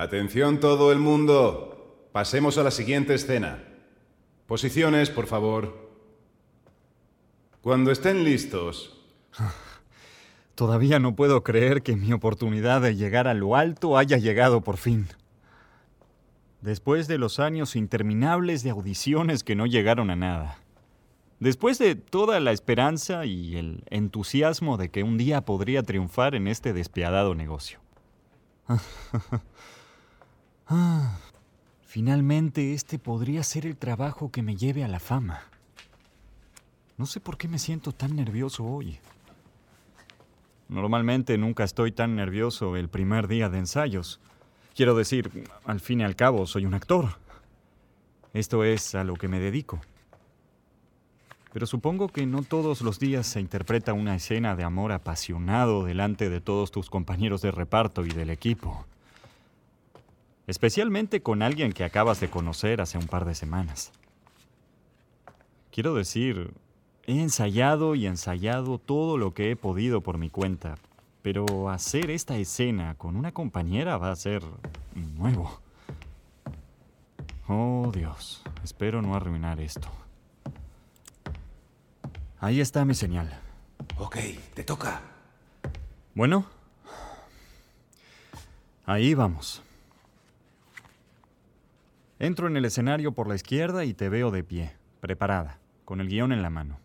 Atención todo el mundo. Pasemos a la siguiente escena. Posiciones, por favor. Cuando estén listos. Todavía no puedo creer que mi oportunidad de llegar a lo alto haya llegado por fin. Después de los años interminables de audiciones que no llegaron a nada. Después de toda la esperanza y el entusiasmo de que un día podría triunfar en este despiadado negocio. Finalmente este podría ser el trabajo que me lleve a la fama. No sé por qué me siento tan nervioso hoy. Normalmente nunca estoy tan nervioso el primer día de ensayos. Quiero decir, al fin y al cabo, soy un actor. Esto es a lo que me dedico. Pero supongo que no todos los días se interpreta una escena de amor apasionado delante de todos tus compañeros de reparto y del equipo. Especialmente con alguien que acabas de conocer hace un par de semanas. Quiero decir, he ensayado y ensayado todo lo que he podido por mi cuenta, pero hacer esta escena con una compañera va a ser nuevo. Oh Dios, espero no arruinar esto. Ahí está mi señal. Ok, te toca. Bueno, ahí vamos. Entro en el escenario por la izquierda y te veo de pie, preparada, con el guion en la mano.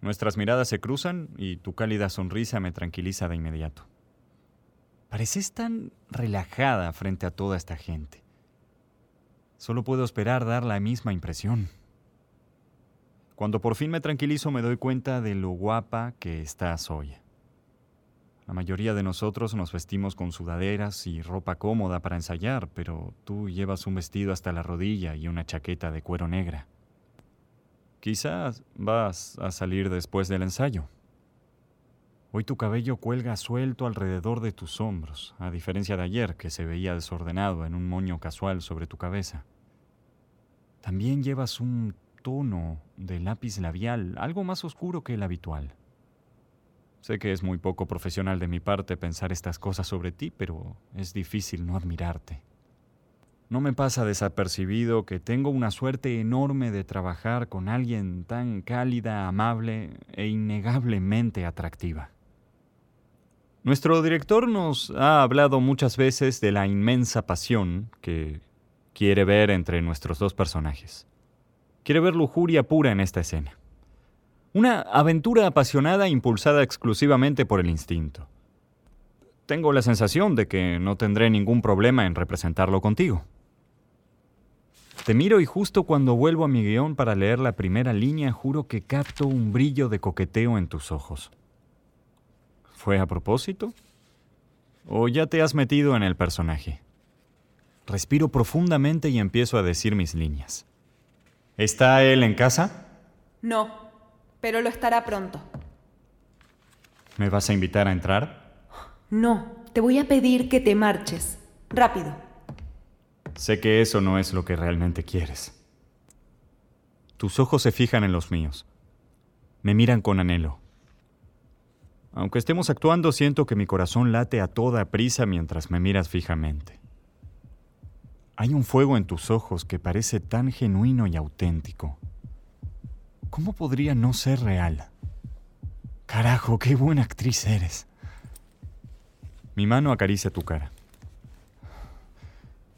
Nuestras miradas se cruzan y tu cálida sonrisa me tranquiliza de inmediato. Pareces tan relajada frente a toda esta gente. Solo puedo esperar dar la misma impresión. Cuando por fin me tranquilizo me doy cuenta de lo guapa que estás hoy. La mayoría de nosotros nos vestimos con sudaderas y ropa cómoda para ensayar, pero tú llevas un vestido hasta la rodilla y una chaqueta de cuero negra. Quizás vas a salir después del ensayo. Hoy tu cabello cuelga suelto alrededor de tus hombros, a diferencia de ayer que se veía desordenado en un moño casual sobre tu cabeza. También llevas un tono de lápiz labial algo más oscuro que el habitual. Sé que es muy poco profesional de mi parte pensar estas cosas sobre ti, pero es difícil no admirarte. No me pasa desapercibido que tengo una suerte enorme de trabajar con alguien tan cálida, amable e innegablemente atractiva. Nuestro director nos ha hablado muchas veces de la inmensa pasión que quiere ver entre nuestros dos personajes. Quiere ver lujuria pura en esta escena. Una aventura apasionada impulsada exclusivamente por el instinto. Tengo la sensación de que no tendré ningún problema en representarlo contigo. Te miro y justo cuando vuelvo a mi guion para leer la primera línea, juro que capto un brillo de coqueteo en tus ojos. ¿Fue a propósito? ¿O ya te has metido en el personaje? Respiro profundamente y empiezo a decir mis líneas. ¿Está él en casa? No, pero lo estará pronto. ¿Me vas a invitar a entrar? No, te voy a pedir que te marches. Rápido. Sé que eso no es lo que realmente quieres. Tus ojos se fijan en los míos. Me miran con anhelo. Aunque estemos actuando, siento que mi corazón late a toda prisa mientras me miras fijamente. Hay un fuego en tus ojos que parece tan genuino y auténtico. ¿Cómo podría no ser real? Carajo, qué buena actriz eres. Mi mano acaricia tu cara.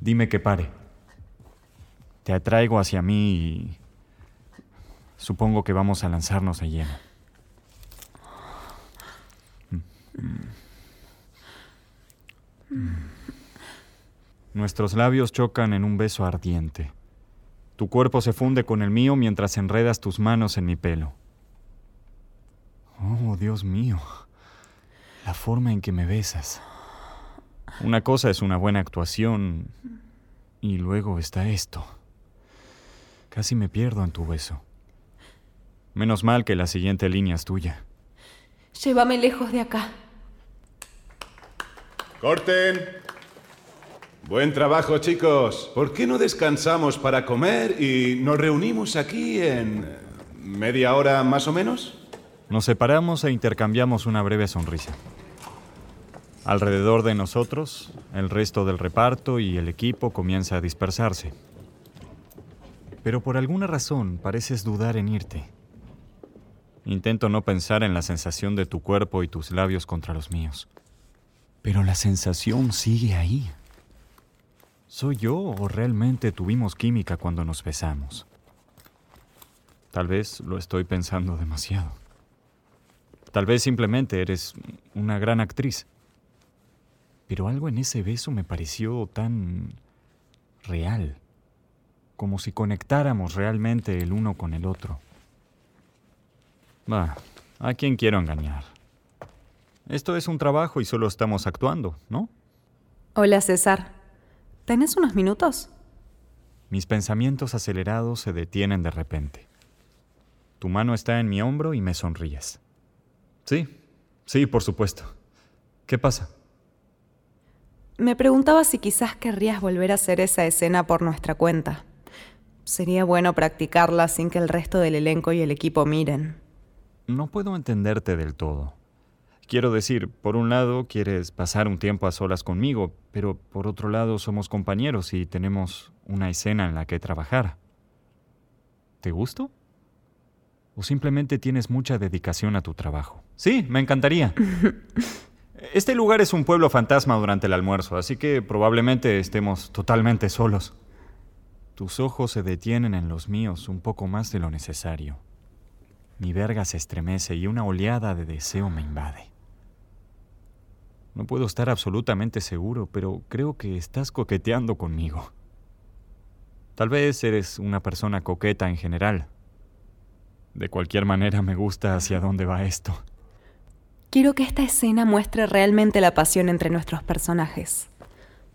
Dime que pare. Te atraigo hacia mí y supongo que vamos a lanzarnos a lleno. Nuestros labios chocan en un beso ardiente. Tu cuerpo se funde con el mío mientras enredas tus manos en mi pelo. Oh, Dios mío. La forma en que me besas. Una cosa es una buena actuación y luego está esto. Casi me pierdo en tu beso. Menos mal que la siguiente línea es tuya. Llévame lejos de acá. ¡Corten! Buen trabajo, chicos. ¿Por qué no descansamos para comer y nos reunimos aquí en media hora más o menos? Nos separamos e intercambiamos una breve sonrisa. Alrededor de nosotros, el resto del reparto y el equipo comienza a dispersarse. Pero por alguna razón pareces dudar en irte. Intento no pensar en la sensación de tu cuerpo y tus labios contra los míos. Pero la sensación sigue ahí. ¿Soy yo o realmente tuvimos química cuando nos besamos? Tal vez lo estoy pensando demasiado. Tal vez simplemente eres una gran actriz. Pero algo en ese beso me pareció tan real, como si conectáramos realmente el uno con el otro. Va, ¿a quién quiero engañar? Esto es un trabajo y solo estamos actuando, ¿no? Hola César. ¿Tenés unos minutos? Mis pensamientos acelerados se detienen de repente. Tu mano está en mi hombro y me sonríes. Sí, sí, por supuesto. ¿Qué pasa? Me preguntaba si quizás querrías volver a hacer esa escena por nuestra cuenta. Sería bueno practicarla sin que el resto del elenco y el equipo miren. No puedo entenderte del todo. Quiero decir, por un lado quieres pasar un tiempo a solas conmigo, pero por otro lado somos compañeros y tenemos una escena en la que trabajar. ¿Te gusto? ¿O simplemente tienes mucha dedicación a tu trabajo? Sí, me encantaría. Este lugar es un pueblo fantasma durante el almuerzo, así que probablemente estemos totalmente solos. Tus ojos se detienen en los míos un poco más de lo necesario. Mi verga se estremece y una oleada de deseo me invade. No puedo estar absolutamente seguro, pero creo que estás coqueteando conmigo. Tal vez eres una persona coqueta en general. De cualquier manera me gusta hacia dónde va esto. Quiero que esta escena muestre realmente la pasión entre nuestros personajes.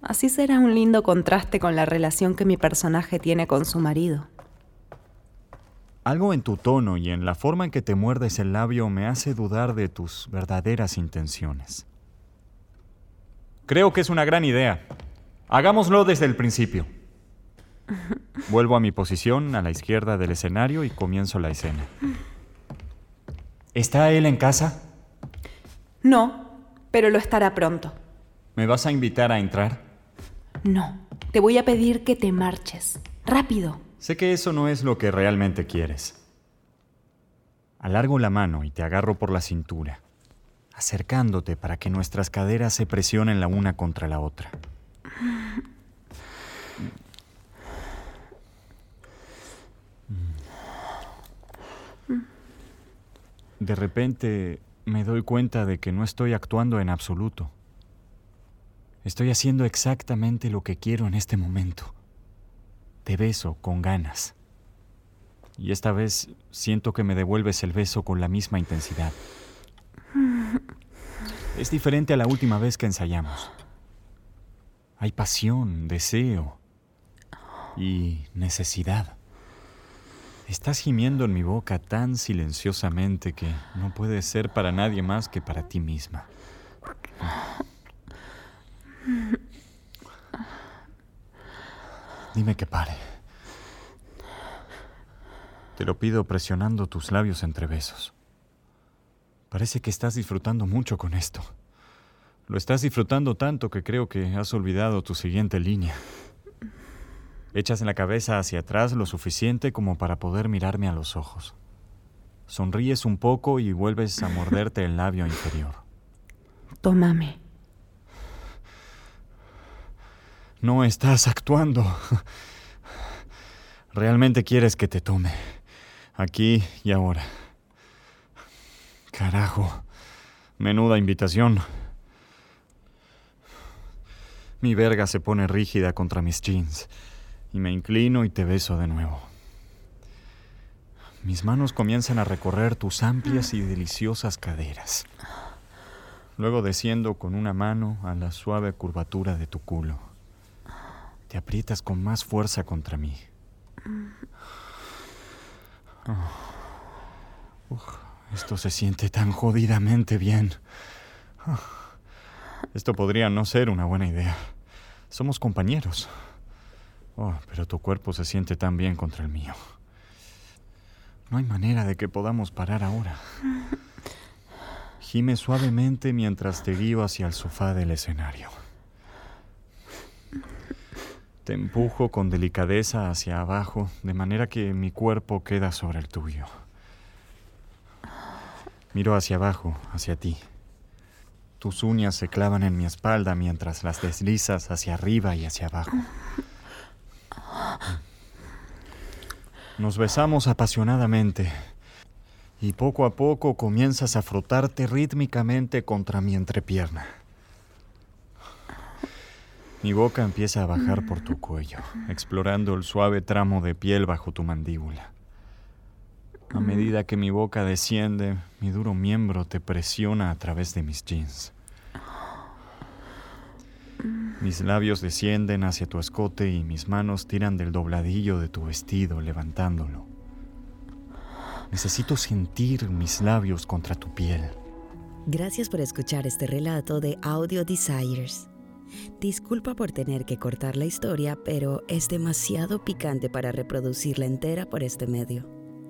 Así será un lindo contraste con la relación que mi personaje tiene con su marido. Algo en tu tono y en la forma en que te muerdes el labio me hace dudar de tus verdaderas intenciones. Creo que es una gran idea. Hagámoslo desde el principio. Vuelvo a mi posición a la izquierda del escenario y comienzo la escena. ¿Está él en casa? No, pero lo estará pronto. ¿Me vas a invitar a entrar? No, te voy a pedir que te marches. Rápido. Sé que eso no es lo que realmente quieres. Alargo la mano y te agarro por la cintura acercándote para que nuestras caderas se presionen la una contra la otra. De repente me doy cuenta de que no estoy actuando en absoluto. Estoy haciendo exactamente lo que quiero en este momento. Te beso con ganas. Y esta vez siento que me devuelves el beso con la misma intensidad. Es diferente a la última vez que ensayamos. Hay pasión, deseo y necesidad. Estás gimiendo en mi boca tan silenciosamente que no puede ser para nadie más que para ti misma. Dime que pare. Te lo pido presionando tus labios entre besos. Parece que estás disfrutando mucho con esto. Lo estás disfrutando tanto que creo que has olvidado tu siguiente línea. Echas la cabeza hacia atrás lo suficiente como para poder mirarme a los ojos. Sonríes un poco y vuelves a morderte el labio inferior. Tómame. No estás actuando. Realmente quieres que te tome. Aquí y ahora. Carajo. Menuda invitación. Mi verga se pone rígida contra mis jeans y me inclino y te beso de nuevo. Mis manos comienzan a recorrer tus amplias y deliciosas caderas. Luego desciendo con una mano a la suave curvatura de tu culo. Te aprietas con más fuerza contra mí. Oh. Esto se siente tan jodidamente bien. Esto podría no ser una buena idea. Somos compañeros. Oh, pero tu cuerpo se siente tan bien contra el mío. No hay manera de que podamos parar ahora. Gime suavemente mientras te guío hacia el sofá del escenario. Te empujo con delicadeza hacia abajo, de manera que mi cuerpo queda sobre el tuyo. Miro hacia abajo, hacia ti. Tus uñas se clavan en mi espalda mientras las deslizas hacia arriba y hacia abajo. Nos besamos apasionadamente y poco a poco comienzas a frotarte rítmicamente contra mi entrepierna. Mi boca empieza a bajar por tu cuello, explorando el suave tramo de piel bajo tu mandíbula. A medida que mi boca desciende, mi duro miembro te presiona a través de mis jeans. Mis labios descienden hacia tu escote y mis manos tiran del dobladillo de tu vestido, levantándolo. Necesito sentir mis labios contra tu piel. Gracias por escuchar este relato de Audio Desires. Disculpa por tener que cortar la historia, pero es demasiado picante para reproducirla entera por este medio.